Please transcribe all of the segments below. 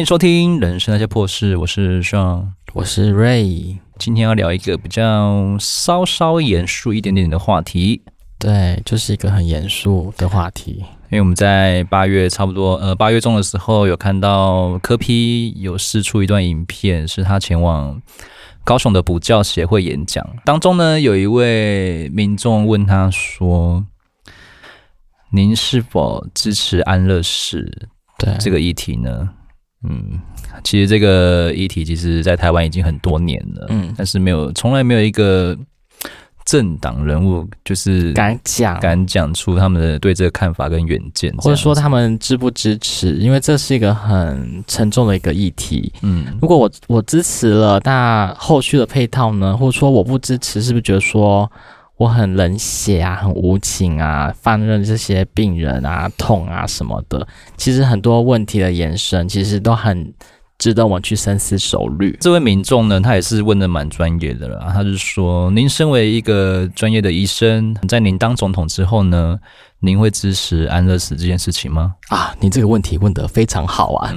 欢迎收听《人生那些破事》，我是 Sean，我是 Ray。今天要聊一个比较稍稍严肃一点点的话题，对，就是一个很严肃的话题。因为我们在八月差不多呃八月中的时候，有看到柯批有试出一段影片，是他前往高雄的补教协会演讲，当中呢有一位民众问他说：“您是否支持安乐死？”对这个议题呢，嗯，其实这个议题其实，在台湾已经很多年了，嗯，但是没有，从来没有一个政党人物就是敢讲，敢讲出他们的对这个看法跟远见，或者说他们支不支持，因为这是一个很沉重的一个议题，嗯，如果我我支持了，那后续的配套呢，或者说我不支持，是不是觉得说？我很冷血啊，很无情啊，放任这些病人啊痛啊什么的。其实很多问题的延伸，其实都很值得我们去深思熟虑。这位民众呢，他也是问的蛮专业的了。他是说，您身为一个专业的医生，在您当总统之后呢，您会支持安乐死这件事情吗？啊，你这个问题问得非常好啊。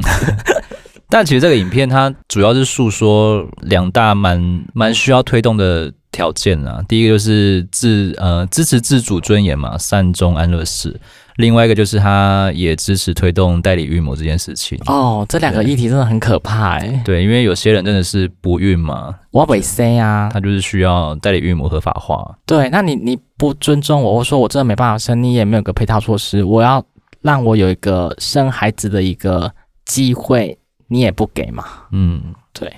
但其实这个影片它主要是诉说两大蛮蛮需要推动的。条件啊，第一个就是自呃支持自主尊严嘛，善终安乐死；另外一个就是他也支持推动代理孕母这件事情。哦，这两个议题真的很可怕哎。对，因为有些人真的是不孕嘛，我不生啊，他就是需要代理孕母合法化。对，那你你不尊重我，我说我真的没办法生，你也没有个配套措施，我要让我有一个生孩子的一个机会，你也不给嘛？嗯，对。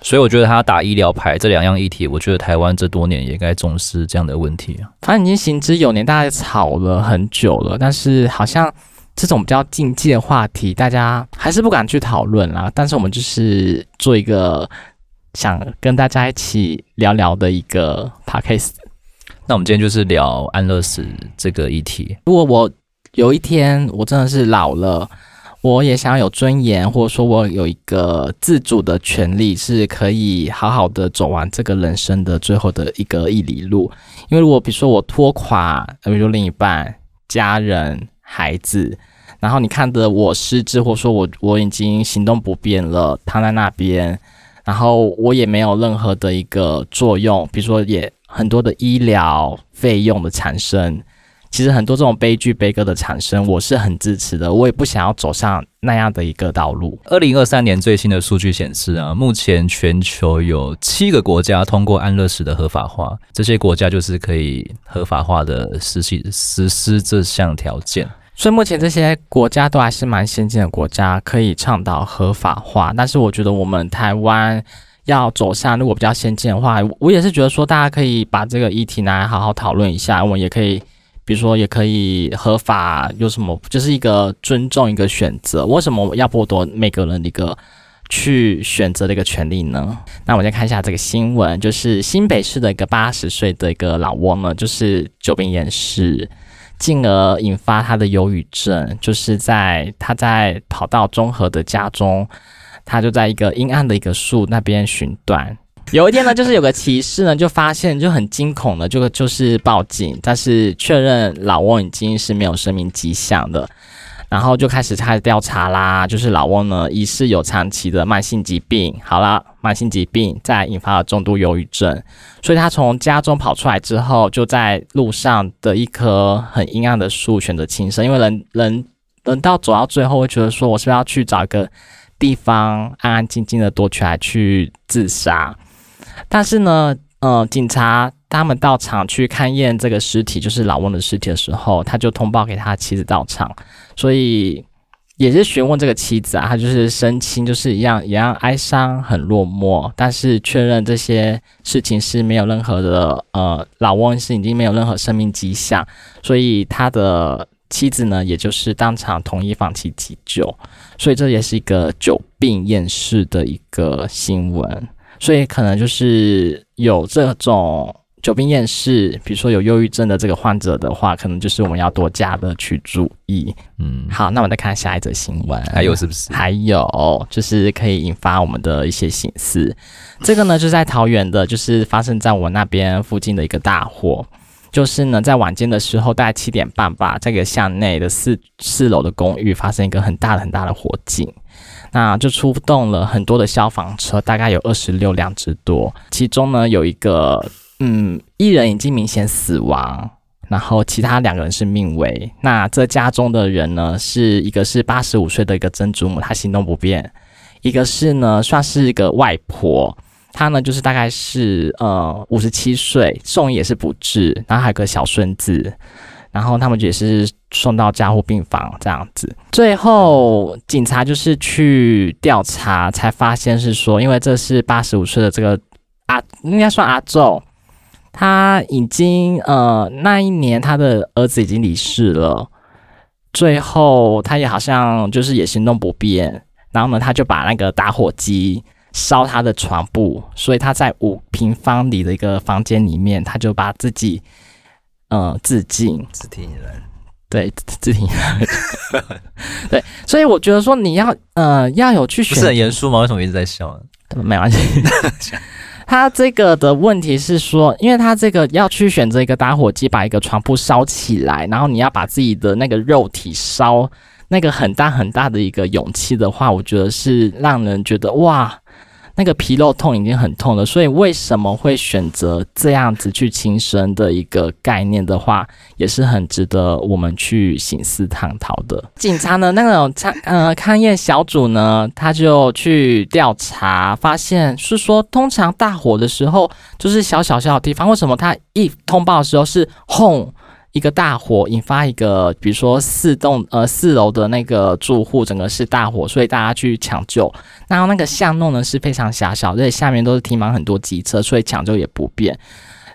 所以我觉得他打医疗牌这两样议题，我觉得台湾这多年也该重视这样的问题啊。反正已经行之有年，大家吵了很久了，但是好像这种比较禁忌的话题，大家还是不敢去讨论啦。但是我们就是做一个想跟大家一起聊聊的一个 podcast。那我们今天就是聊安乐死这个议题。如果我有一天我真的是老了。我也想要有尊严，或者说我有一个自主的权利，是可以好好的走完这个人生的最后的一个一里路。因为如果比如说我拖垮，比如说另一半、家人、孩子，然后你看着我失智，或者说我我已经行动不便了，躺在那边，然后我也没有任何的一个作用，比如说也很多的医疗费用的产生。其实很多这种悲剧悲歌的产生，我是很支持的。我也不想要走上那样的一个道路。二零二三年最新的数据显示啊，目前全球有七个国家通过安乐死的合法化，这些国家就是可以合法化的实行实施这项条件。所以目前这些国家都还是蛮先进的国家，可以倡导合法化。但是我觉得我们台湾要走向如果比较先进的话，我也是觉得说大家可以把这个议题拿来好好讨论一下，我们也可以。比如说，也可以合法，有什么就是一个尊重，一个选择。为什么要剥夺每个人的一个去选择的一个权利呢？那我们先看一下这个新闻，就是新北市的一个八十岁的一个老翁呢，就是久病厌世，进而引发他的忧郁症。就是在他在跑到中和的家中，他就在一个阴暗的一个树那边寻短。有一天呢，就是有个骑士呢，就发现就很惊恐的，就就是报警，但是确认老翁已经是没有生命迹象的，然后就开始开始调查啦。就是老翁呢，疑似有长期的慢性疾病，好了，慢性疾病再引发了重度忧郁症，所以他从家中跑出来之后，就在路上的一棵很阴暗的树选择轻生，因为人人人到走到最后会觉得说，我是不是要去找一个地方安安静静的躲起来去自杀？但是呢，呃，警察他们到场去勘验这个尸体，就是老翁的尸体的时候，他就通报给他妻子到场，所以也是询问这个妻子啊，他就是声称就是一样一样哀伤很落寞，但是确认这些事情是没有任何的呃，老翁是已经没有任何生命迹象，所以他的妻子呢，也就是当场同意放弃急救，所以这也是一个久病厌世的一个新闻。所以可能就是有这种久病厌世，比如说有忧郁症的这个患者的话，可能就是我们要多加的去注意。嗯，好，那我们再看下一则新闻，还有是不是？还有就是可以引发我们的一些心思。这个呢，就是在桃园的，就是发生在我那边附近的一个大火。就是呢，在晚间的时候，大概七点半吧，这个巷内的四四楼的公寓发生一个很大的很大的火警，那就出动了很多的消防车，大概有二十六辆之多，其中呢有一个嗯，一人已经明显死亡。然后其他两个人是命危。那这家中的人呢，是一个是八十五岁的一个曾祖母，她行动不便；一个是呢，算是一个外婆，她呢就是大概是呃五十七岁，送医也是不治。然后还有个小孙子，然后他们也是送到加护病房这样子。最后警察就是去调查，才发现是说，因为这是八十五岁的这个阿，应该算阿祖。他已经呃，那一年他的儿子已经离世了，最后他也好像就是也行动不便，然后呢，他就把那个打火机烧他的床铺，所以他在五平方里的一个房间里面，他就把自己呃自尽，自体引燃，对，自体引燃，对，所以我觉得说你要呃要有去选，不是很严肃吗？为什么一直在笑呢？没关系。他这个的问题是说，因为他这个要去选择一个打火机，把一个床铺烧起来，然后你要把自己的那个肉体烧那个很大很大的一个勇气的话，我觉得是让人觉得哇。那个皮肉痛已经很痛了，所以为什么会选择这样子去轻生的一个概念的话，也是很值得我们去省思探讨的。警察呢，那种勘呃勘验小组呢，他就去调查，发现是说，通常大火的时候就是小小小的地方，为什么他一通报的时候是轰？一个大火引发一个，比如说四栋呃四楼的那个住户整个是大火，所以大家去抢救。然后那个巷弄呢是非常狭小，而且下面都是停满很多机车，所以抢救也不便。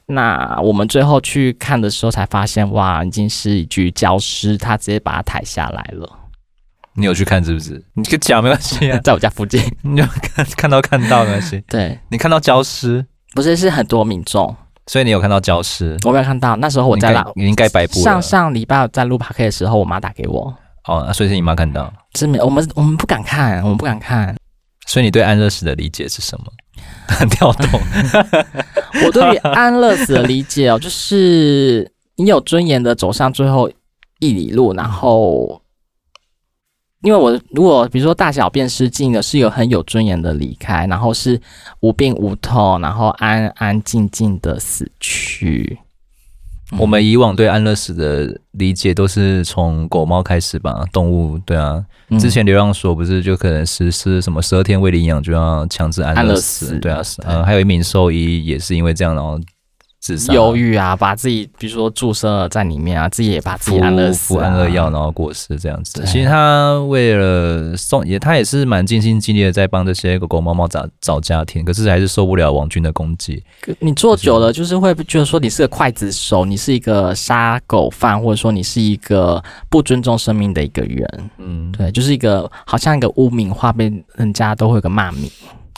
那我们最后去看的时候才发现，哇，已经是一具焦尸，他直接把它抬下来了。你有去看是不是？你可以讲没关系啊，在我家附近，你有看看到看到没关系。对，你看到焦尸？不是，是很多民众。所以你有看到焦尸？我没有看到，那时候我在拉，已经该白布了。上上礼拜在录 podcast 的时候，我妈打给我。哦，所以是你妈看到？是没，我们我们不敢看，我们不敢看。所以你对安乐死的理解是什么？很跳动。我对于安乐死的理解哦，就是你有尊严的走上最后一里路，然后。因为我如果比如说大小便失禁的，是有很有尊严的离开，然后是无病无痛，然后安安静静的死去。我们以往对安乐死的理解都是从狗猫开始吧，动物对啊，之前流浪所不是就可能实施什么十二天未领养就要强制安乐死，对啊，嗯，还有一名兽医也是因为这样然后。忧郁啊，把自己比如说注射在里面啊，自己也把自己安乐死、啊、服安乐药，然后过世这样子。其实他为了送也，他也是蛮尽心尽力的在帮这些狗狗猫猫找找家庭，可是还是受不了王军的攻击。你做久了，就是会觉得说你是个刽子手，你是一个杀狗犯，或者说你是一个不尊重生命的一个人。嗯，对，就是一个好像一个污名化，被人家都会有个骂名。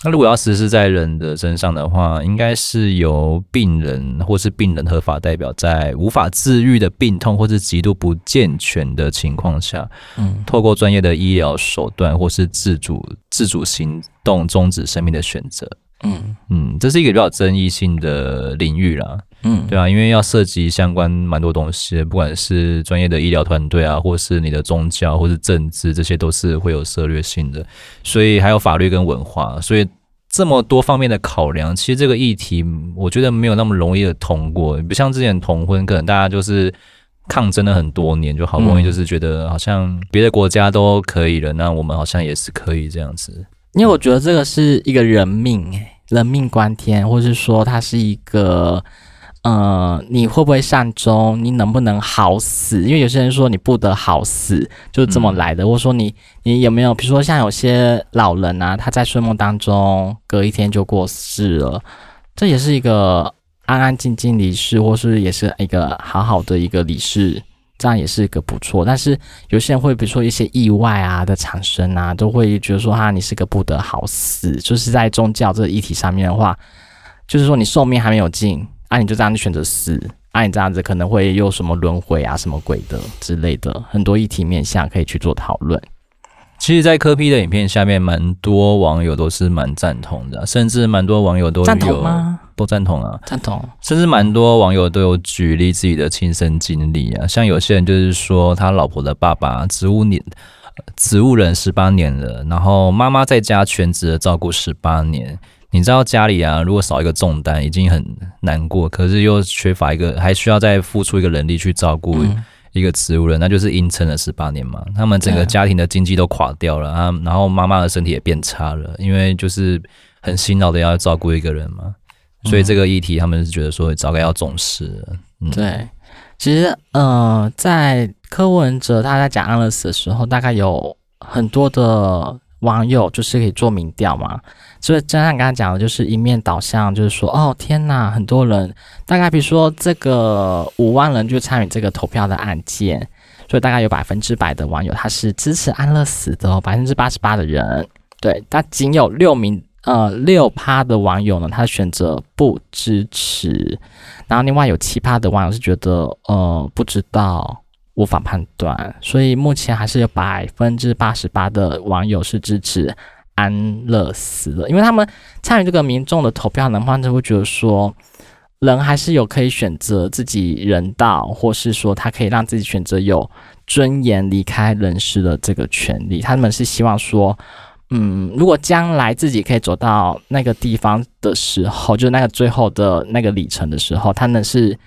那如果要实施在人的身上的话，应该是由病人或是病人合法代表，在无法治愈的病痛或是极度不健全的情况下，嗯，透过专业的医疗手段或是自主自主行动终止生命的选择。嗯嗯，这是一个比较争议性的领域啦。嗯，对啊，因为要涉及相关蛮多东西，不管是专业的医疗团队啊，或是你的宗教，或是政治，这些都是会有涉略性的。所以还有法律跟文化，所以这么多方面的考量，其实这个议题我觉得没有那么容易的通过。不像之前同婚，可能大家就是抗争了很多年，就好不容易就是觉得好像别的国家都可以了，那我们好像也是可以这样子。因为我觉得这个是一个人命，诶，人命关天，或是说它是一个。呃，你会不会善终？你能不能好死？因为有些人说你不得好死，就是这么来的。或者、嗯、说你，你有没有？比如说像有些老人啊，他在睡梦当中隔一天就过世了，这也是一个安安静静离世，或是也是一个好好的一个离世，这样也是一个不错。但是有些人会，比如说一些意外啊的产生啊，都会觉得说哈，你是个不得好死。就是在宗教这个议题上面的话，就是说你寿命还没有尽。啊，你就这样子选择死，啊，你这样子可能会有什么轮回啊，什么鬼的之类的，很多议题面向可以去做讨论。其实，在柯 P 的影片下面，蛮多网友都是蛮赞同的，甚至蛮多网友都有赞同吗？都赞同啊，赞同。甚至蛮多网友都有举例自己的亲身经历啊，像有些人就是说他老婆的爸爸植物年植物人十八年了，然后妈妈在家全职的照顾十八年。你知道家里啊，如果少一个重担已经很难过，可是又缺乏一个，还需要再付出一个人力去照顾一个植物人，嗯、那就是硬撑了十八年嘛。他们整个家庭的经济都垮掉了啊，然后妈妈的身体也变差了，因为就是很辛劳的要照顾一个人嘛。所以这个议题他们是觉得说早该要重视。嗯，对，其实呃，在柯文哲他在讲安乐死的时候，大概有很多的网友就是可以做民调嘛。所以，就像刚才讲的，就是一面倒向，就是说，哦，天哪，很多人，大概比如说这个五万人就参与这个投票的案件，所以大概有百分之百的网友他是支持安乐死的，百分之八十八的人，对，但仅有六名，呃，六趴的网友呢，他选择不支持，然后另外有七趴的网友是觉得，呃，不知道，无法判断，所以目前还是有百分之八十八的网友是支持。安乐死了，因为他们参与这个民众的投票呢，他们就会觉得说，人还是有可以选择自己人道，或是说他可以让自己选择有尊严离开人世的这个权利。他们是希望说，嗯，如果将来自己可以走到那个地方的时候，就那个最后的那个里程的时候，他们是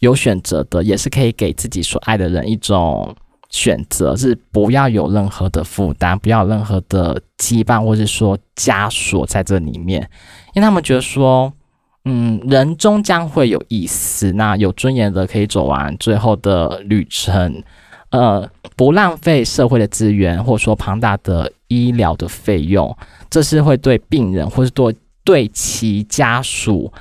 有选择的，也是可以给自己所爱的人一种。选择是不要有任何的负担，不要有任何的羁绊，或者说枷锁在这里面，因为他们觉得说，嗯，人终将会有一死，那有尊严的可以走完最后的旅程，呃，不浪费社会的资源，或者说庞大的医疗的费用，这是会对病人，或是对对其家属。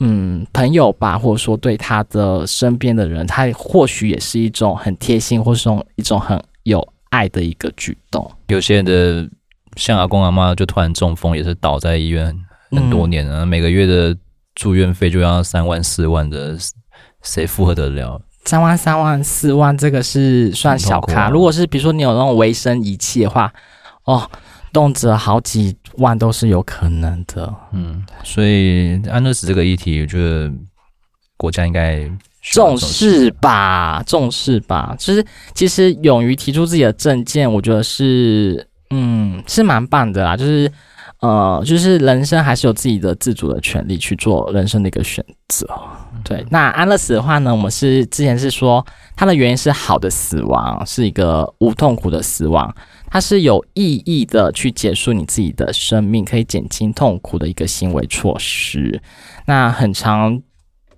嗯，朋友吧，或者说对他的身边的人，他或许也是一种很贴心，或是种一种很有爱的一个举动。有些人的像阿公阿妈就突然中风，也是倒在医院很多年了，嗯、每个月的住院费就要三万四万的，谁负荷得了？三万三万四万，这个是算小咖。啊、如果是比如说你有那种维生仪器的话，哦。动辄好几万都是有可能的，嗯，所以安乐死这个议题，我觉得国家应该重视吧，重视吧。其实，其实勇于提出自己的证件，我觉得是，嗯，是蛮棒的啦。就是，呃，就是人生还是有自己的自主的权利去做人生的一个选择。对，那安乐死的话呢，我们是之前是说它的原因是好的死亡，是一个无痛苦的死亡。它是有意义的去结束你自己的生命，可以减轻痛苦的一个行为措施。那很常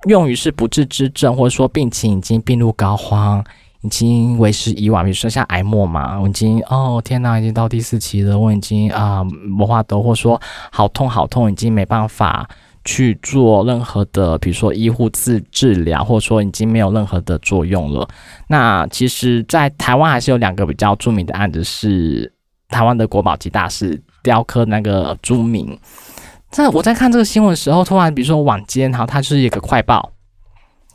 用于是不治之症，或者说病情已经病入膏肓，已经为时已晚。比如说像癌末嘛，我已经哦天哪，已经到第四期了，我已经啊没话都，或者说好痛好痛，已经没办法。去做任何的，比如说医护治治疗，或者说已经没有任何的作用了。那其实，在台湾还是有两个比较著名的案子，是台湾的国宝级大师雕刻那个朱铭。在我在看这个新闻的时候，突然比如说晚间，然后他是一个快报，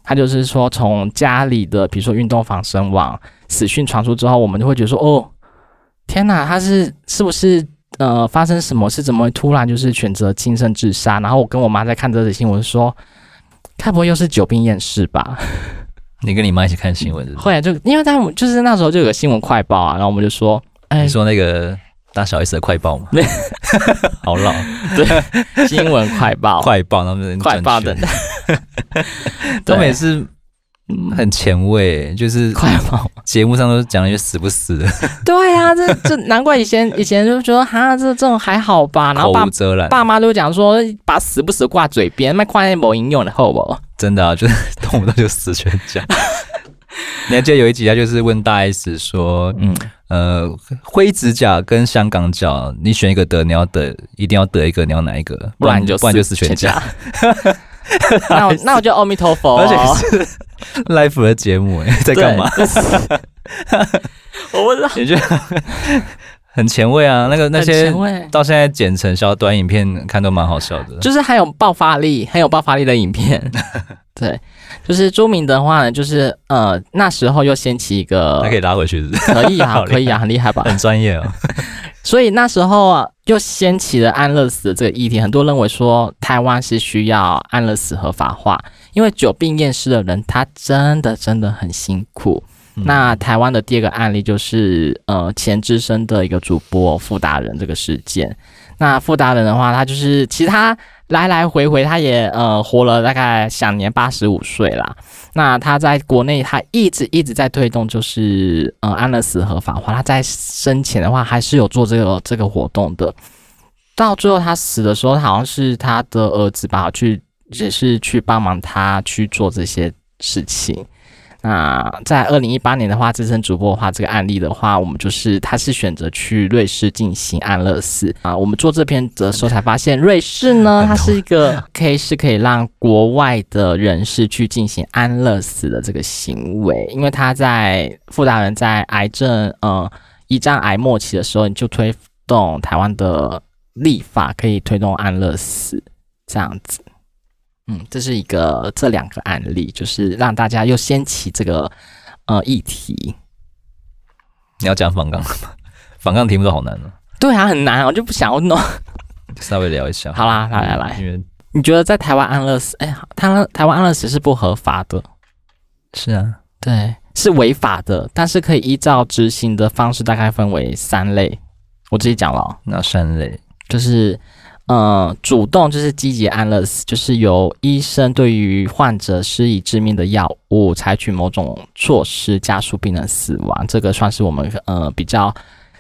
它就是说从家里的比如说运动房身亡，死讯传出之后，我们就会觉得说，哦，天哪，他是是不是？呃，发生什么事？怎么会突然就是选择轻生自杀？然后我跟我妈在看这则新闻，说，该不会又是久病厌世吧？你跟你妈一起看新闻是？会，就因为他们就是那时候就有个新闻快报啊，然后我们就说，哎，你说那个大小 S 的快报吗？好老，对，新闻快报，快报，他们快报的，都每次。很前卫，就是快跑节目上都讲一些死不死的。对、啊，这这难怪以前以前就觉得哈，这这种还好吧。然后爸爸妈都讲说，把死不死挂嘴边，卖快某应用的后不？真的啊，就是 动不动就死全家。你还记得有一集，他就是问大 S 说，嗯呃，灰指甲跟香港脚，你选一个得，你要得一定要得一个，你要哪一个？不然就不然就死全家。那我那我就阿弥陀佛，而且是 life 的节目哎，在干嘛？我不知道，你觉得很前卫啊？那个那些到现在剪成小短影片看都蛮好笑的，就是还有爆发力，很有爆发力的影片。对，就是朱明的话呢，就是呃那时候又掀起一个，还可以拉回去是不是？可以啊，可以啊，很厉害吧？很专业哦。所以那时候啊，又掀起了安乐死的这个议题。很多人认为说，台湾是需要安乐死合法化，因为久病厌世的人，他真的真的很辛苦。嗯、那台湾的第二个案例就是，呃，前资深的一个主播傅达人这个事件。那傅达人的话，他就是其他来来回回，他也呃活了大概享年八十五岁啦。那他在国内，他一直一直在推动，就是呃安乐死合法化。他在生前的话，还是有做这个这个活动的。到最后他死的时候，好像是他的儿子吧，去也是去帮忙他去做这些事情。那在二零一八年的话，资深主播的话，这个案例的话，我们就是他是选择去瑞士进行安乐死啊。我们做这篇的时候才发现，瑞士呢，它是一个可以是可以让国外的人士去进行安乐死的这个行为，因为他在傅大人在癌症呃胰脏癌末期的时候，你就推动台湾的立法，可以推动安乐死这样子。嗯，这是一个这两个案例，就是让大家又掀起这个呃议题。你要讲访纲吗？反抗题目都好难哦。对啊，很难，我就不想要弄。稍微聊一下。好啦，来来来，因为你觉得在台湾安乐死，哎，台湾台湾安乐死是不合法的。是啊，对，是违法的，但是可以依照执行的方式，大概分为三类。我自己讲了，那三类就是。呃，主动就是积极安乐死，就是由医生对于患者施以致命的药物，采取某种措施加速病人死亡。这个算是我们呃比较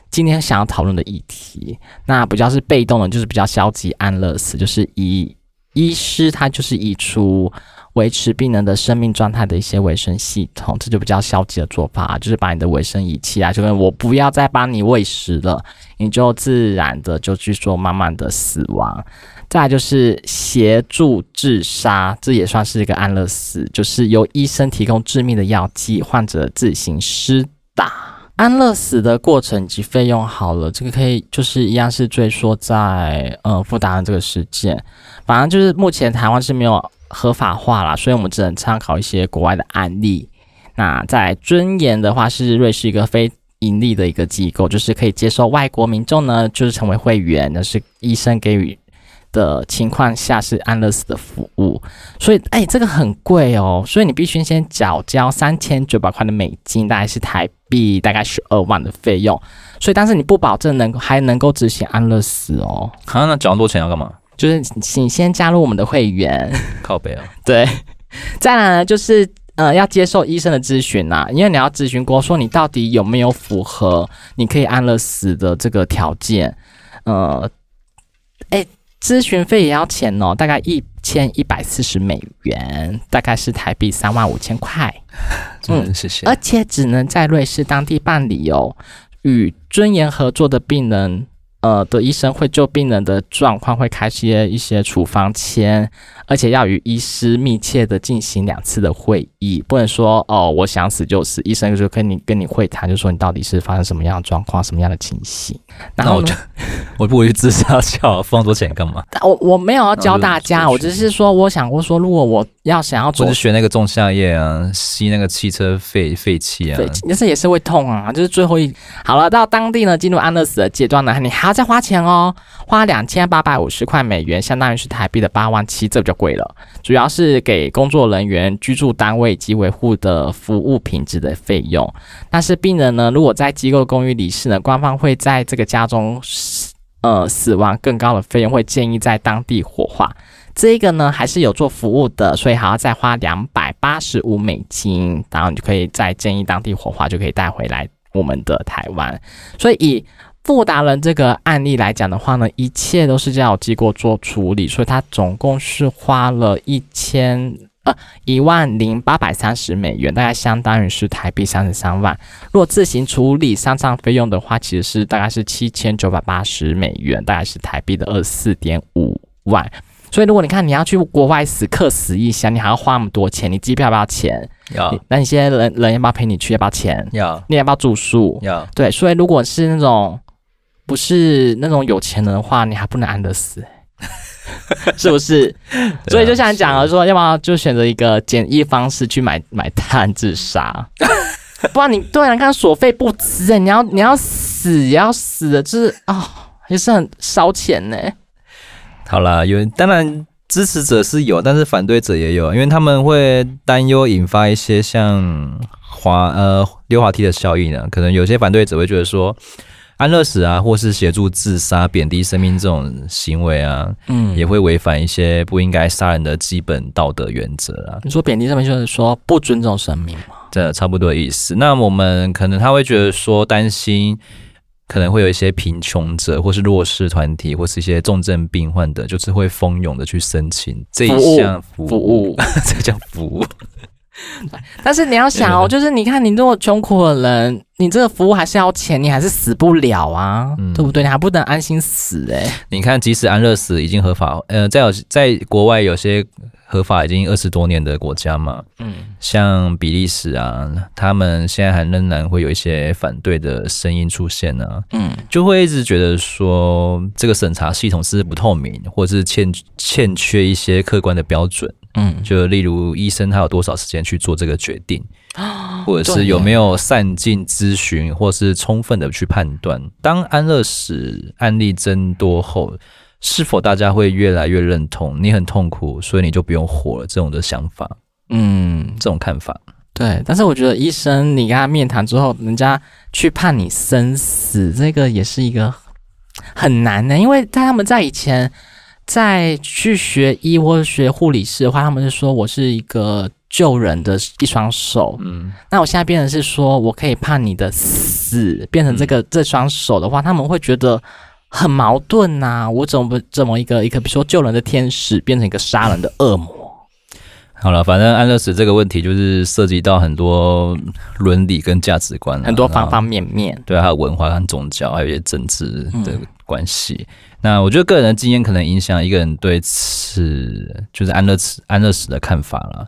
今天想要讨论的议题。那比较是被动的，就是比较消极安乐死，就是以医师他就是以出。维持病人的生命状态的一些维生系统，这就比较消极的做法，就是把你的维生仪器啊，就跟我不要再帮你喂食了，你就自然的就去做慢慢的死亡。再来就是协助自杀，这也算是一个安乐死，就是由医生提供致命的药剂，患者自行施打。安乐死的过程及费用好了，这个可以就是一样是追溯在呃傅达仁这个事件，反正就是目前台湾是没有。合法化啦，所以我们只能参考一些国外的案例。那在尊严的话，是瑞士一个非盈利的一个机构，就是可以接受外国民众呢，就是成为会员，那是医生给予的情况下是安乐死的服务。所以，哎、这个很贵哦，所以你必须先缴交三千九百块的美金，大概是台币大概十二万的费用。所以，但是你不保证能还能够执行安乐死哦。啊，那缴那么多钱要干嘛？就是请先加入我们的会员，靠北啊。对，再来呢，就是呃要接受医生的咨询呐，因为你要咨询过，说你到底有没有符合你可以安乐死的这个条件。呃，哎，咨询费也要钱哦，大概一千一百四十美元，大概是台币三万五千块。嗯，谢谢。而且只能在瑞士当地办理哦，与尊严合作的病人。呃，的医生会就病人的状况会开些一些处方签，而且要与医师密切的进行两次的会议，不能说哦，我想死就死，医生就跟你跟你会谈，就说你到底是发生什么样的状况，什么样的情形。然后我就 我不会去自杀，叫付那么多钱干嘛？我 我没有要教大家，我只是说我想过说，如果我要想要做，就是学那个仲夏夜啊，吸那个汽车废废气啊，但是也是会痛啊，就是最后一好了，到当地呢，进入安乐死的阶段呢，你还。要再花钱哦，花两千八百五十块美元，相当于是台币的八万七，这比较贵了。主要是给工作人员、居住单位及维护的服务品质的费用。但是病人呢，如果在机构公寓离世呢，官方会在这个家中呃死亡，更高的费用会建议在当地火化。这个呢还是有做服务的，所以还要再花两百八十五美金，然后你就可以再建议当地火化，就可以带回来我们的台湾。所以以傅达人这个案例来讲的话呢，一切都是交由机构做处理，所以他总共是花了一千呃一万零八百三十美元，大概相当于是台币三十三万。如果自行处理丧葬费用的话，其实是大概是七千九百八十美元，大概是台币的二十四点五万。所以如果你看你要去国外死客死异乡，你还要花那么多钱，你机票要不要钱？要。那你现在人人要不要陪你去？要不要钱？要。你要不要住宿？要。对，所以如果是那种。不是那种有钱人的话，你还不能安乐死，是不是？所以就像你讲了说，要不要就选择一个简易方式去买买炭自杀？不然你对啊，你看所费不值，你要你要死。也要死的，就是啊、哦，也是很烧钱呢。好了，有当然支持者是有，但是反对者也有，因为他们会担忧引发一些像滑呃溜滑梯的效应呢。可能有些反对者会觉得说。安乐死啊，或是协助自杀、贬低生命这种行为啊，嗯，也会违反一些不应该杀人的基本道德原则啊。你说贬低生命，就是说不尊重生命吗？这差不多的意思。那我们可能他会觉得说，担心可能会有一些贫穷者，或是弱势团体，或是一些重症病患的，就是会蜂拥的去申请这一项服务，服务 这叫服务。但是你要想哦，就是你看，你这么穷苦的人，你这个服务还是要钱，你还是死不了啊，嗯、对不对？你还不能安心死诶、欸。你看，即使安乐死已经合法，呃，在有在国外有些合法已经二十多年的国家嘛，嗯，像比利时啊，他们现在还仍然会有一些反对的声音出现呢、啊，嗯，就会一直觉得说这个审查系统是不透明，或是欠欠缺一些客观的标准。嗯，就例如医生他有多少时间去做这个决定，或者是有没有善尽咨询，或是充分的去判断。当安乐死案例增多后，是否大家会越来越认同你很痛苦，所以你就不用活了这种的想法？嗯，这种看法。对，但是我觉得医生你跟他面谈之后，人家去判你生死，这个也是一个很难的，因为在他们在以前。在去学医或者学护理师的话，他们是说我是一个救人的一双手。嗯，那我现在变成是说我可以判你的死，变成这个这双手的话，他们会觉得很矛盾呐、啊。我怎么不怎么一个一个，比如说救人的天使，变成一个杀人的恶魔？好了，反正安乐死这个问题就是涉及到很多伦理跟价值观，很多方方面面。对，还有文化跟宗教，还有一些政治的关系。嗯那我觉得个人的经验可能影响一个人对此就是安乐死安乐死的看法了。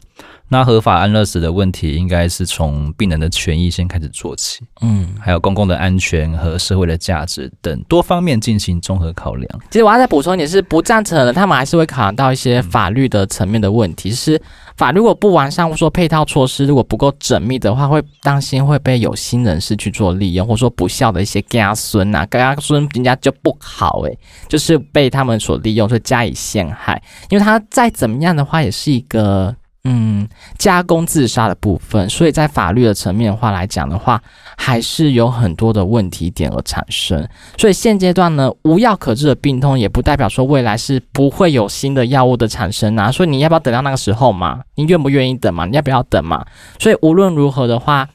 那合法安乐死的问题，应该是从病人的权益先开始做起，嗯，还有公共的安全和社会的价值等多方面进行综合考量。其实我要再补充一点，是不赞成的，他们还是会考量到一些法律的层面的问题。是法律如果不完善，或说配套措施如果不够缜密的话，会担心会被有心人士去做利用，或者说不孝的一些家孙呐，家孙人家就不好诶，就是被他们所利用，所以加以陷害。因为他再怎么样的话，也是一个。嗯，加工自杀的部分，所以在法律的层面的话来讲的话，还是有很多的问题点而产生。所以现阶段呢，无药可治的病痛，也不代表说未来是不会有新的药物的产生啊。所以你要不要等到那个时候嘛？你愿不愿意等嘛？你要不要等嘛？所以无论如何的话，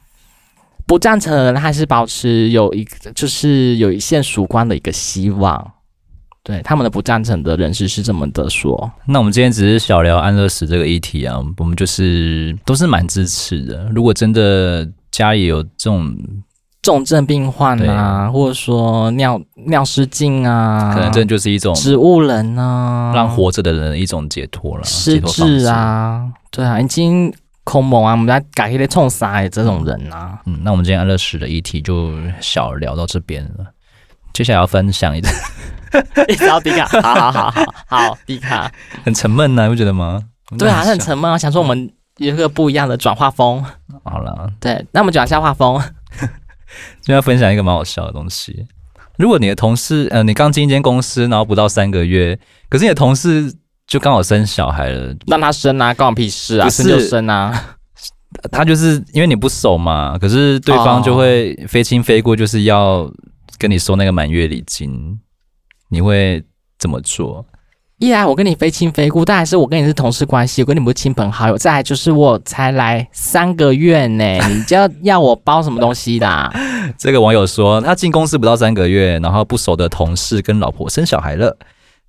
不赞成的人还是保持有一，就是有一线曙光的一个希望。对他们的不赞成的人士是这么的说。那我们今天只是小聊安乐死这个议题啊，我们就是都是蛮支持的。如果真的家里有这种重症病患啊，或者说尿尿失禁啊，可能这就是一种植物人啊，让活着的人一种解脱了，失智啊，对啊，已经空蒙啊，我们在改一些冲杀这种人啊。嗯，那我们今天安乐死的议题就小聊到这边了。接下来要分享一个，一直要迪卡，好好好好好，迪卡很沉闷呢、啊，你不觉得吗？对啊，很沉闷啊。想说我们有一个不一样的转化风。好了，对，那我们讲一下画风。就要分享一个蛮好笑的东西。如果你的同事，呃，你刚进一间公司，然后不到三个月，可是你的同事就刚好生小孩了，让他生啊，关我屁事啊，生就生啊。他就是因为你不熟嘛，可是对方就会非亲非故，就是要。跟你收那个满月礼金，你会怎么做？一来我跟你非亲非故，但还是我跟你是同事关系，我跟你不是亲朋好友。再来就是我才来三个月呢，你就要 要我包什么东西的？这个网友说，他进公司不到三个月，然后不熟的同事跟老婆生小孩了，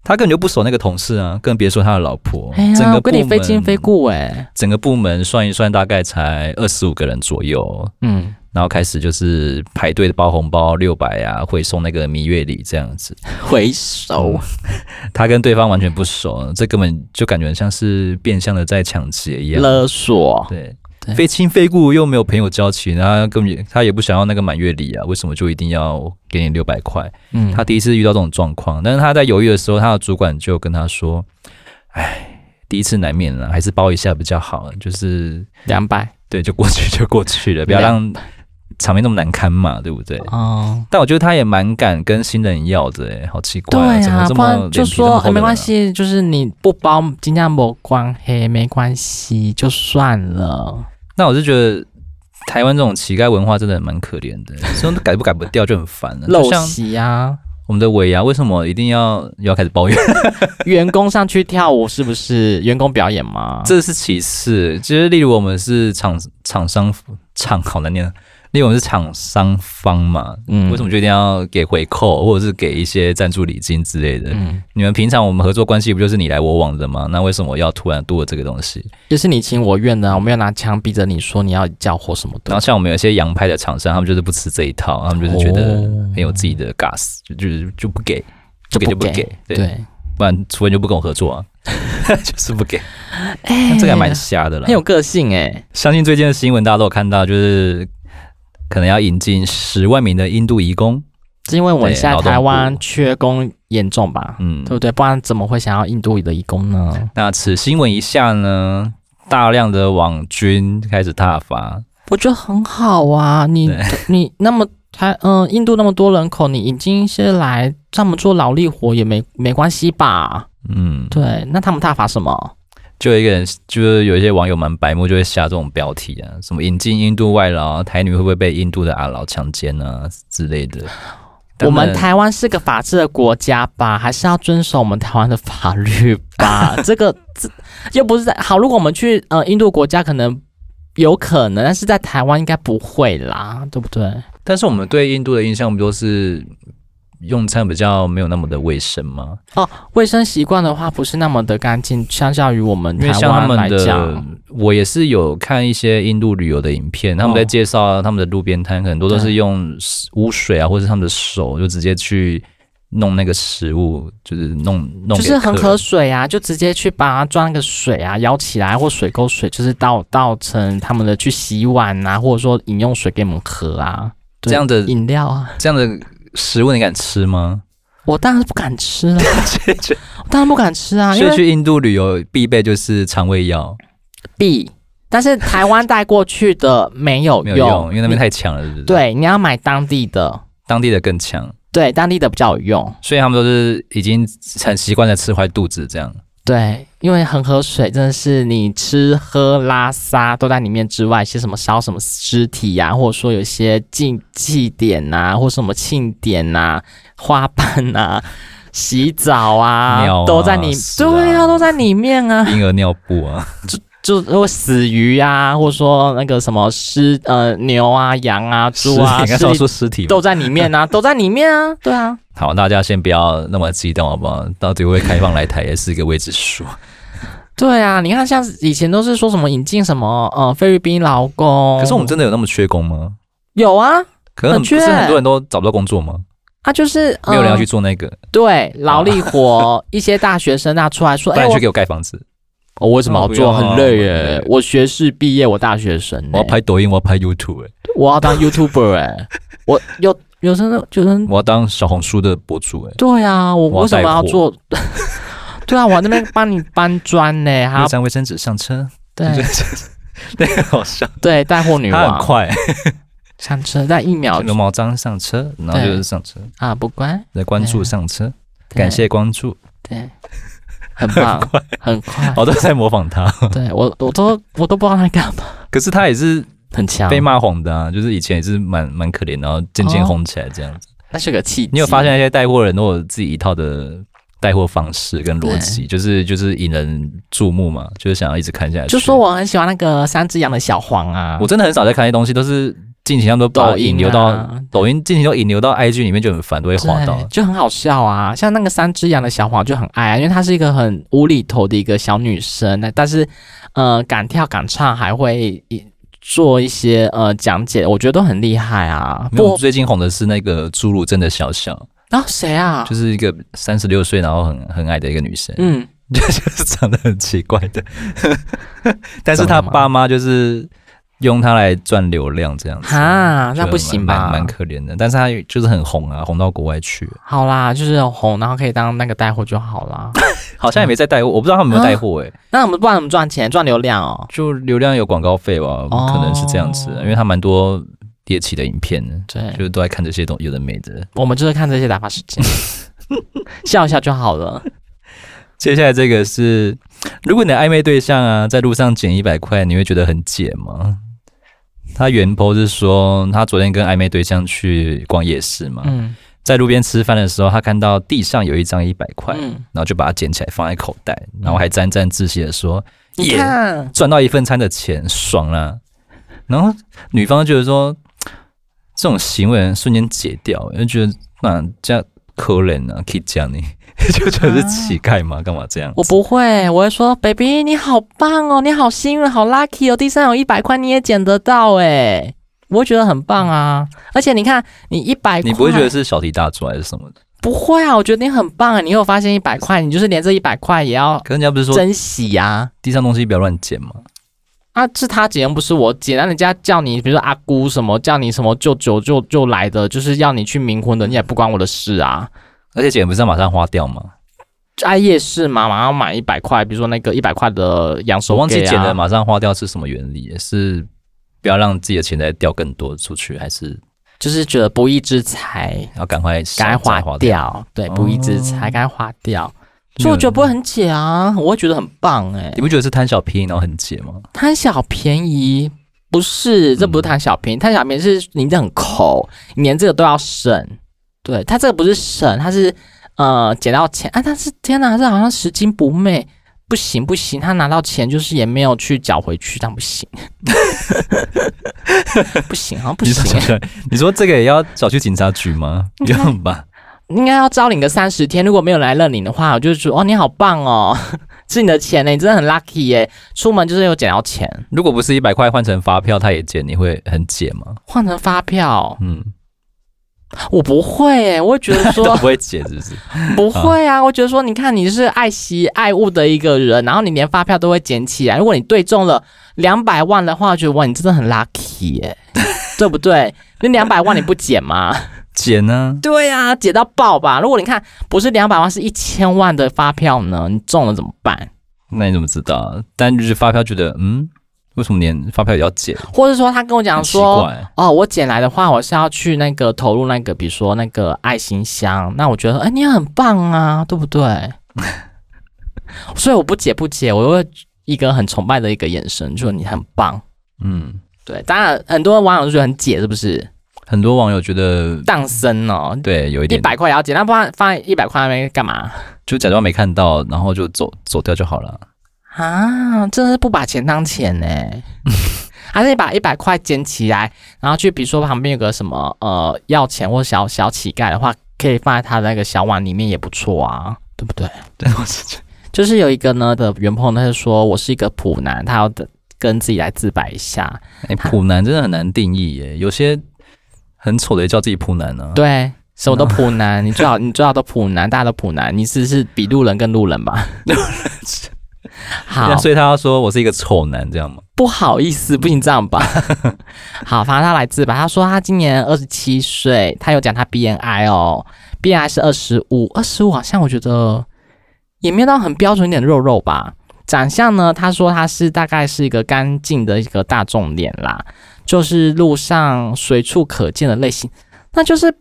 他根本就不熟那个同事啊，更别说他的老婆。哎，整个我跟你非亲非故哎，整个部门算一算，大概才二十五个人左右。嗯。然后开始就是排队的包红包六百啊，会送那个蜜月礼这样子。回收，他跟对方完全不熟，这根本就感觉像是变相的在抢劫一样，勒索。对，对非亲非故又没有朋友交情，然后根本他也不想要那个满月礼啊，为什么就一定要给你六百块？嗯，他第一次遇到这种状况，但是他在犹豫的时候，他的主管就跟他说：“哎，第一次难免了，还是包一下比较好，就是两百，对，就过去就过去了，不要让。”场面那么难堪嘛，对不对？哦，但我觉得他也蛮敢跟新人要的，哎，好奇怪，对啊，怎么这么不然就说、没关系，就是你不包金价没关系，没关系，就算了。那我就觉得台湾这种乞丐文化真的蛮可怜的，所以改不改不掉就很烦了。陋习啊，我们的尾牙为什么一定要要开始抱怨？员工上去跳舞是不是员工表演吗？这是其次，其实例如我们是厂厂商厂，好难念。因为我们是厂商方嘛，嗯，为什么就一定要给回扣，或者是给一些赞助礼金之类的？嗯，你们平常我们合作关系不就是你来我往的吗？那为什么要突然多了这个东西？就是你情我愿的，我没有拿枪逼着你说你要交货什么的。然后像我们有些洋派的厂商，他们就是不吃这一套，他们就是觉得很有自己的 gas，就就是就不给，不给就不给，对，对不然除非就不跟我合作啊，就是不给。哎、欸，这个还蛮瞎的了，很有个性哎、欸。相信最近的新闻大家都有看到，就是。可能要引进十万名的印度移工，是因为我们现在台湾缺工严重吧？嗯，对不对？不然怎么会想要印度的移工呢？那此新闻一下呢，大量的网军开始挞伐，我觉得很好啊。你 你那么台嗯、呃，印度那么多人口，你引进一些来他们做劳力活也没没关系吧？嗯，对。那他们挞伐什么？就有一个人，就是有一些网友蛮白目，就会下这种标题啊，什么引进印度外劳，台女会不会被印度的阿劳强奸啊之类的。我们台湾是个法治的国家吧，还是要遵守我们台湾的法律吧？这个这又不是在好。如果我们去呃印度国家，可能有可能，但是在台湾应该不会啦，对不对？但是我们对印度的印象不都是？用餐比较没有那么的卫生吗？哦，卫生习惯的话不是那么的干净，相较于我们台湾来讲，我也是有看一些印度旅游的影片，他们在介绍他们的路边摊，很多都是用污水啊，或者他们的手就直接去弄那个食物，就是弄弄就是恒河水啊，就直接去把它装个水啊舀起来，或水沟水，就是倒倒成他们的去洗碗啊，或者说饮用水给我们喝啊，这样的饮料啊，这样的。食物你敢吃吗？我当然是不敢吃了，我当然不敢吃啊！所以去印度旅游必备就是肠胃药，必。但是台湾带过去的没有用，没有用，因为那边太强了，是不是？对，你要买当地的，当地的更强。对，当地的比较有用，所以他们都是已经很习惯的吃坏肚子这样。对，因为恒河水真的是你吃喝拉撒都在里面之外，一些什么烧什么尸体呀、啊，或者说有些祭祭典呐、啊，或什么庆典呐、啊、花瓣呐、啊、洗澡啊，啊都在里，啊对啊，都在里面啊，婴儿尿布啊。就如果死鱼啊，或者说那个什么尸呃牛啊、羊啊、猪啊，应该说尸体都在里面啊，都在里面啊，对啊。好，大家先不要那么激动，好不好？到底会开放来台也是一个未知数。对啊，你看像以前都是说什么引进什么呃菲律宾劳工，可是我们真的有那么缺工吗？有啊，可能不是很多人都找不到工作吗？啊，就是、呃、没有人要去做那个对劳力活，一些大学生啊出来说，不然去给我盖房子。我为什么要做？很累耶！我学士毕业，我大学生。我要拍抖音，我要拍 YouTube 哎！我要当 YouTuber 哎！我有有时候就是我要当小红书的博主哎！对啊，我为什么要做？对啊，我那边帮你 搬砖呢，还要将卫生纸上车。对，那个好笑。对，带货女王很快上车，在一秒。牛毛章上车，然后就是上车啊！不乖，来关注上车，感谢关注。对。很棒，很快，很快，我都在模仿他。对我，我都我都不知道他干嘛。可是他也是很强，被骂红的啊。就是以前也是蛮蛮可怜，然后渐渐红起来这样子。那是个气。你有发现那些带货人都有自己一套的带货方式跟逻辑，就是就是引人注目嘛，就是想要一直看下去。就说我很喜欢那个三只羊的小黄啊，我真的很少在看那些东西，都是。近期他们都把引流到抖音，近期都引流到 IG 里面就很烦，都会滑到，就很好笑啊。像那个三只羊的小黄就很爱啊，因为她是一个很无厘头的一个小女生，但是呃敢跳敢唱，还会做一些呃讲解，我觉得都很厉害啊。不，最近红的是那个侏儒真的小小啊，谁啊？就是一个三十六岁然后很很矮的一个女生，嗯，就是长得很奇怪的，但是她爸妈就是。用它来赚流量，这样子啊，那不行吧？蛮可怜的，但是它就是很红啊，红到国外去。好啦，就是红，然后可以当那个带货就好啦。好像也没在带货，我不知道他们有没有带货诶。那我们不然怎么赚钱？赚流量哦？就流量有广告费吧，可能是这样子，因为他蛮多猎奇的影片呢。对，就是都在看这些东西有的没的。我们就是看这些打发时间，笑一笑就好了。接下来这个是，如果你的暧昧对象啊在路上捡一百块，你会觉得很解吗？他原 po 是说，他昨天跟暧昧对象去逛夜市嘛，嗯，在路边吃饭的时候，他看到地上有一张一百块，嗯，然后就把它捡起来放在口袋，然后还沾沾自喜的说：“耶，赚到一份餐的钱，爽了啊。”然后女方觉得说，这种行为瞬间解掉，就觉得那这样可怜啊，可以这样呢。就觉得是乞丐嘛？干嘛这样？我不会，我会说，baby，你好棒哦，你好幸运，好 lucky 哦，地上有一百块，你也捡得到诶，我会觉得很棒啊。而且你看，你一百块，你不会觉得是小题大做还是什么的？不会啊，我觉得你很棒啊。你有发现一百块，你就是连这一百块也要，可人家不是说珍惜呀？地上东西不要乱捡吗？啊，是他捡，不是我捡。那人家叫你，比如说阿姑什么，叫你什么舅舅就就来的，就是要你去冥婚的，你也不关我的事啊。而且钱不是要马上花掉吗？在夜市嘛，马上买一百块，比如说那个一百块的养手、啊，我忘记捡的马上花掉是什么原理？是不要让自己的钱再掉更多出去，还是就是觉得不义之财要赶快赶快花掉？对，不义之财赶快花掉。所以我觉得不会很解啊，我会觉得很棒哎、欸。你不觉得是贪小便宜然后很解吗？贪小便宜不是，这不是贪小便宜，贪、嗯、小便宜是你这很抠，你连这个都要省。对，他这个不是省，他是。呃，捡到钱啊！但是天哪，这好像拾金不昧，不行不行，他拿到钱就是也没有去缴回去，这样不行，不行，好像不行。你说，你说这个也要找去警察局吗？不用吧？应该要招领个三十天，如果没有来认领的话，我就说哦，你好棒哦，是你的钱呢，你真的很 lucky 耶，出门就是有捡到钱。如果不是一百块换成发票，他也捡，你会很解吗？换成发票，嗯。我不会诶，我会觉得说 不会解，是不是？不会啊，我觉得说，你看你是爱惜爱物的一个人，然后你连发票都会捡起来。如果你对中了两百万的话，我觉得哇，你真的很 lucky 诶，对不对？那两百万你不捡吗？捡呢？对啊，捡到爆吧！如果你看不是两百万，是一千万的发票呢，你中了怎么办？那你怎么知道？但就是发票觉得嗯。为什么连发票也要捡？或者说他跟我讲说，哦，我捡来的话，我是要去那个投入那个，比如说那个爱心箱。那我觉得，哎，你很棒啊，对不对？所以我不解不解，我会一个很崇拜的一个眼神，就说你很棒。嗯，对。当然，很多网友就觉得很解，是不是？很多网友觉得当生哦，对，有一点一百块也要捡，那不然放在一百块那边干嘛？就假装没看到，然后就走走掉就好了。啊，真的是不把钱当钱呢，还是你把一百块捡起来，然后去比如说旁边有个什么呃要钱或小小乞丐的话，可以放在他的那个小碗里面也不错啊，对不对？对，我是就是有一个呢的原朋友他就说我是一个普男，他要跟自己来自白一下。哎，普男真的很难定义耶，有些很丑的也叫自己普男呢、啊。对，什么都普男，你最好你最好都普男，大家都普男，你只是比路人更路人吧？好，所以他要说我是一个丑男，这样吗？不好意思，不行这样吧。好，反正他来自吧，他说他今年二十七岁，他有讲他 BNI 哦，BNI 是二十五，二十五好像我觉得也没有到很标准一点的肉肉吧。长相呢，他说他是大概是一个干净的一个大众脸啦，就是路上随处可见的类型，那就是。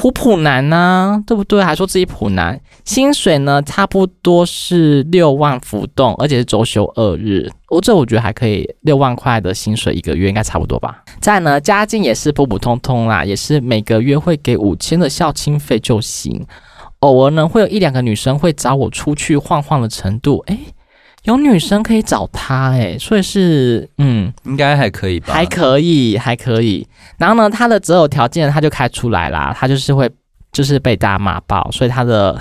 普普男呢、对不对？还说自己普男，薪水呢差不多是六万浮动，而且是周休二日。我这我觉得还可以，六万块的薪水一个月应该差不多吧。再呢，家境也是普普通通啦，也是每个月会给五千的孝亲费就行。偶尔呢，会有一两个女生会找我出去晃晃的程度，诶有女生可以找他诶，所以是嗯，应该还可以吧？还可以，还可以。然后呢，他的择偶条件他就开出来啦，他就是会就是被大家骂爆，所以他的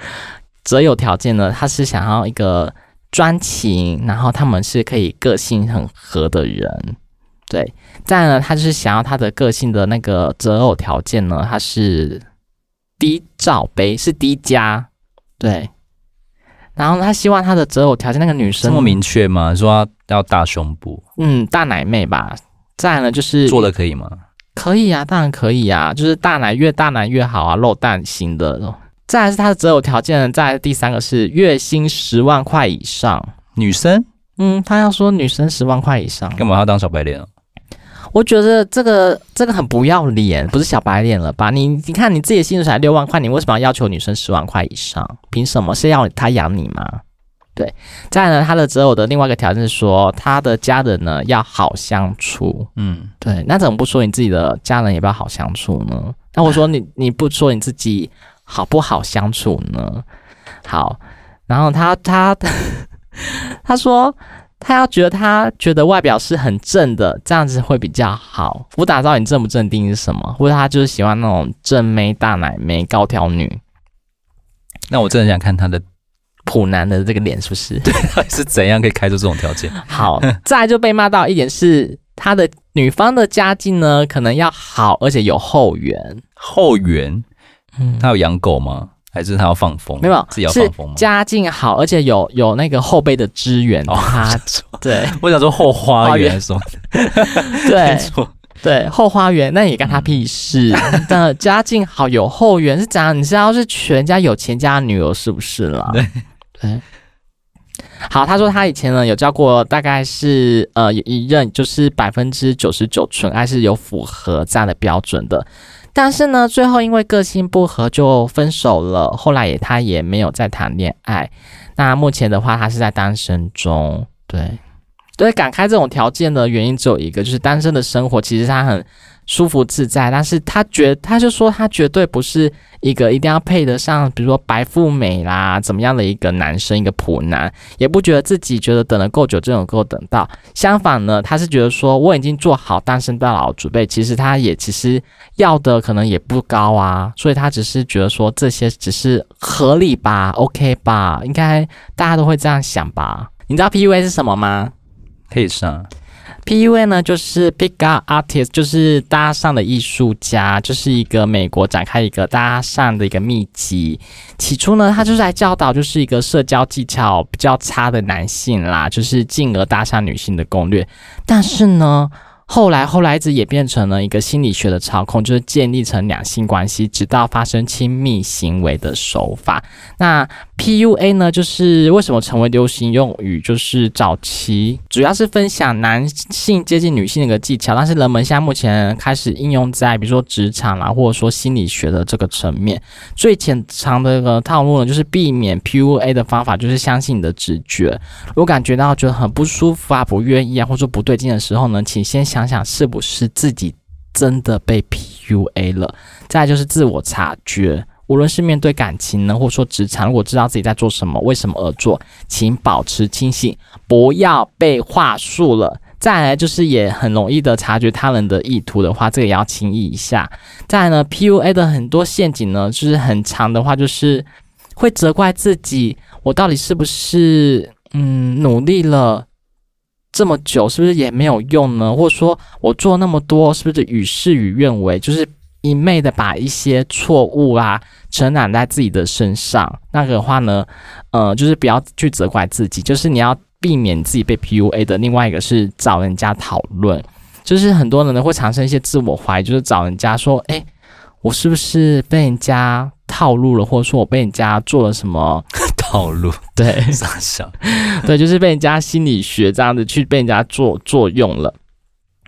择偶条件呢，他是想要一个专情，然后他们是可以个性很合的人。对，再呢，他就是想要他的个性的那个择偶条件呢，他是低罩杯，是低加，对。然后他希望他的择偶条件那个女生这么明确吗？说要大胸部，嗯，大奶妹吧。再呢，就是做的可以吗？可以啊，当然可以啊，就是大奶越大奶越好啊，肉蛋型的。再来是他的择偶条件，再来第三个是月薪十万块以上。女生，嗯，他要说女生十万块以上，干嘛要当小白脸啊？我觉得这个这个很不要脸，不是小白脸了吧？你你看你自己的薪水才六万块，你为什么要要求女生十万块以上？凭什么是要他养你吗？对，再来呢，他的择偶的另外一个条件是说，他的家人呢要好相处。嗯，对，那怎么不说你自己的家人也不要好相处呢？那我说你你不说你自己好不好相处呢？好，然后他他 他说他要觉得他觉得外表是很正的，这样子会比较好。我打造你正不正定是什么？或者他就是喜欢那种正妹、大奶妹、高挑女？那我真的想看他的。普男的这个脸是不是？对，到底是怎样可以开出这种条件？好，再来就被骂到一点是他的女方的家境呢，可能要好，而且有后援。后援？嗯，他有养狗吗？还是他要放风？没有，自己要放风吗？家境好，而且有有那个后辈的支援。哦，他 对，我想说后花园什么？对，对，后花园那也干他屁事。但、嗯、家境好，有后援是怎样？你知道是全家有钱家的女儿是不是啦？对。对，好，他说他以前呢有交过，大概是呃一任，就是百分之九十九纯爱是有符合这样的标准的，但是呢最后因为个性不合就分手了，后来也他也没有再谈恋爱，那目前的话他是在单身中，对，对，敢开这种条件的原因只有一个，就是单身的生活其实他很。舒服自在，但是他觉他就说他绝对不是一个一定要配得上，比如说白富美啦怎么样的一个男生，一个普男，也不觉得自己觉得等了够久，这种够等到。相反呢，他是觉得说我已经做好单身到老的准备，其实他也其实要的可能也不高啊，所以他只是觉得说这些只是合理吧，OK 吧，应该大家都会这样想吧。你知道 PUA 是什么吗？可以上。PUA 呢，就是 Pick-up Artist，就是搭讪的艺术家，就是一个美国展开一个搭讪的一个秘籍。起初呢，他就是来教导，就是一个社交技巧比较差的男性啦，就是进而搭讪女性的攻略。但是呢，后来，后来一直也变成了一个心理学的操控，就是建立成两性关系，直到发生亲密行为的手法。那 PUA 呢，就是为什么成为流行用语？就是早期主要是分享男性接近女性的一个技巧，但是人们现在目前开始应用在比如说职场啦，或者说心理学的这个层面。最浅尝的一个套路呢，就是避免 PUA 的方法，就是相信你的直觉。如果感觉到觉得很不舒服啊、不愿意啊，或者说不对劲的时候呢，请先想想是不是自己真的被 PUA 了。再来就是自我察觉。无论是面对感情呢，或说职场，如果知道自己在做什么，为什么而做，请保持清醒，不要被话术了。再来就是也很容易的察觉他人的意图的话，这个也要轻易一下。再来呢，PUA 的很多陷阱呢，就是很长的话，就是会责怪自己，我到底是不是嗯努力了这么久，是不是也没有用呢？或者说我做那么多，是不是与事与愿违？就是。一昧的把一些错误啊承揽在自己的身上，那个话呢，呃，就是不要去责怪自己，就是你要避免自己被 PUA 的。另外一个是找人家讨论，就是很多人呢会产生一些自我怀疑，就是找人家说，诶，我是不是被人家套路了，或者说我被人家做了什么套路？对，傻笑，对，就是被人家心理学这样子去被人家作作用了。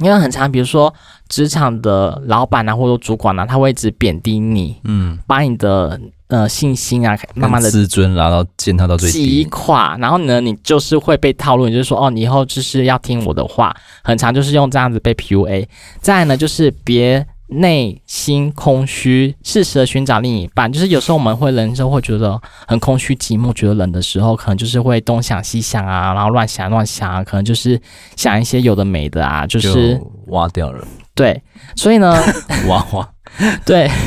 因为很常，比如说职场的老板啊，或者主管啊，他会一直贬低你，嗯，把你的呃信心啊，慢慢的自尊拉到践踏到最低，击垮。然后呢，你就是会被套路，你就是说哦，你以后就是要听我的话。很常就是用这样子被 PUA。再来呢，就是别。内心空虚，适时的寻找另一半。就是有时候我们会人生会觉得很空虚、寂寞，觉得冷的时候，可能就是会东想西想啊，然后乱想乱想啊，可能就是想一些有的没的啊，就是就挖掉了。对，所以呢，挖花，对。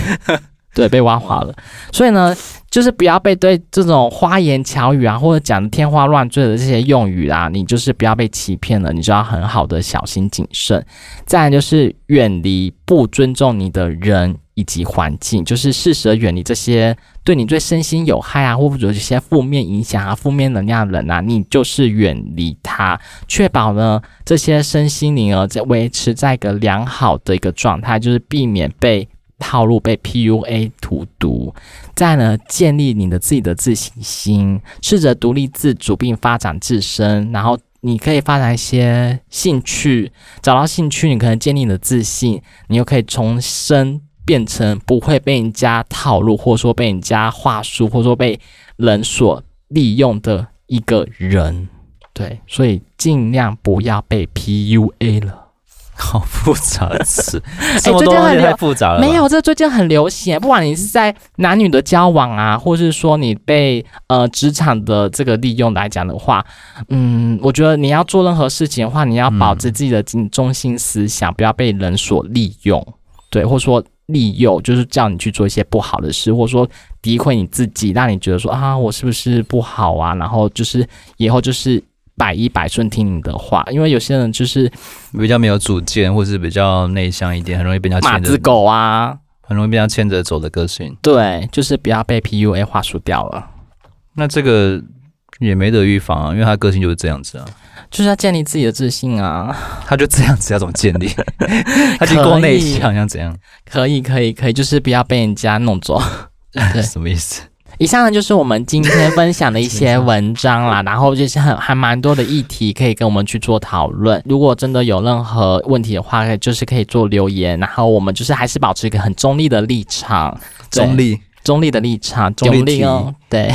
对，被挖花了，所以呢，就是不要被对这种花言巧语啊，或者讲的天花乱坠的这些用语啊，你就是不要被欺骗了，你就要很好的小心谨慎。再来就是远离不尊重你的人以及环境，就是适时的远离这些对你对身心有害啊，或者这些负面影响啊、负面能量的人啊，你就是远离他，确保呢这些身心灵儿在维持在一个良好的一个状态，就是避免被。套路被 PUA 荼毒，再呢，建立你的自己的自信心，试着独立自主并发展自身，然后你可以发展一些兴趣，找到兴趣，你可能建立你的自信，你又可以重生变成不会被人家套路，或者说被人家话术，或者说被人所利用的一个人。对，所以尽量不要被 PUA 了。好复杂的词，这么多东西太复杂了。没有，这最近很流行。不管你是在男女的交往啊，或是说你被呃职场的这个利用来讲的话，嗯，我觉得你要做任何事情的话，你要保持自己的中心思想，嗯、不要被人所利用。对，或者说利诱，就是叫你去做一些不好的事，或者说诋毁你自己，让你觉得说啊，我是不是不好啊？然后就是以后就是。百依百顺听你的话，因为有些人就是比较没有主见，或是比较内向一点，很容易被人家牵着。马子狗啊，很容易被人家牵着走的个性。对，就是不要被 PUA 话术掉了。那这个也没得预防啊，因为他个性就是这样子啊，就是要建立自己的自信啊。他就这样子，要怎么建立？他就够内向，像怎样？可以，可以，可以，就是不要被人家弄走。对，什么意思？以上呢就是我们今天分享的一些文章啦，然后就是很还蛮多的议题可以跟我们去做讨论。如果真的有任何问题的话，就是可以做留言，然后我们就是还是保持一个很中立的立场，中立。中立的立场，中立哦，对。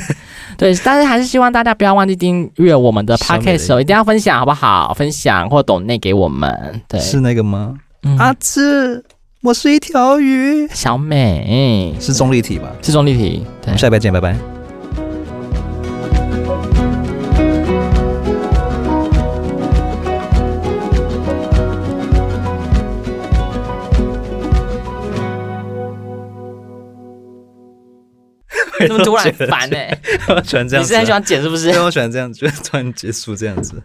对，但是还是希望大家不要忘记订阅我们的 podcast，一定要分享好不好？分享或懂内给我们，对，是那个吗？阿志。我是一条鱼，小美是中立体吧？是中立体。对，下礼拜见，拜拜。怎么突然烦呢？我喜欢这样子，你是很喜欢剪是不是？对，我喜欢这样子，就突然结束这样子。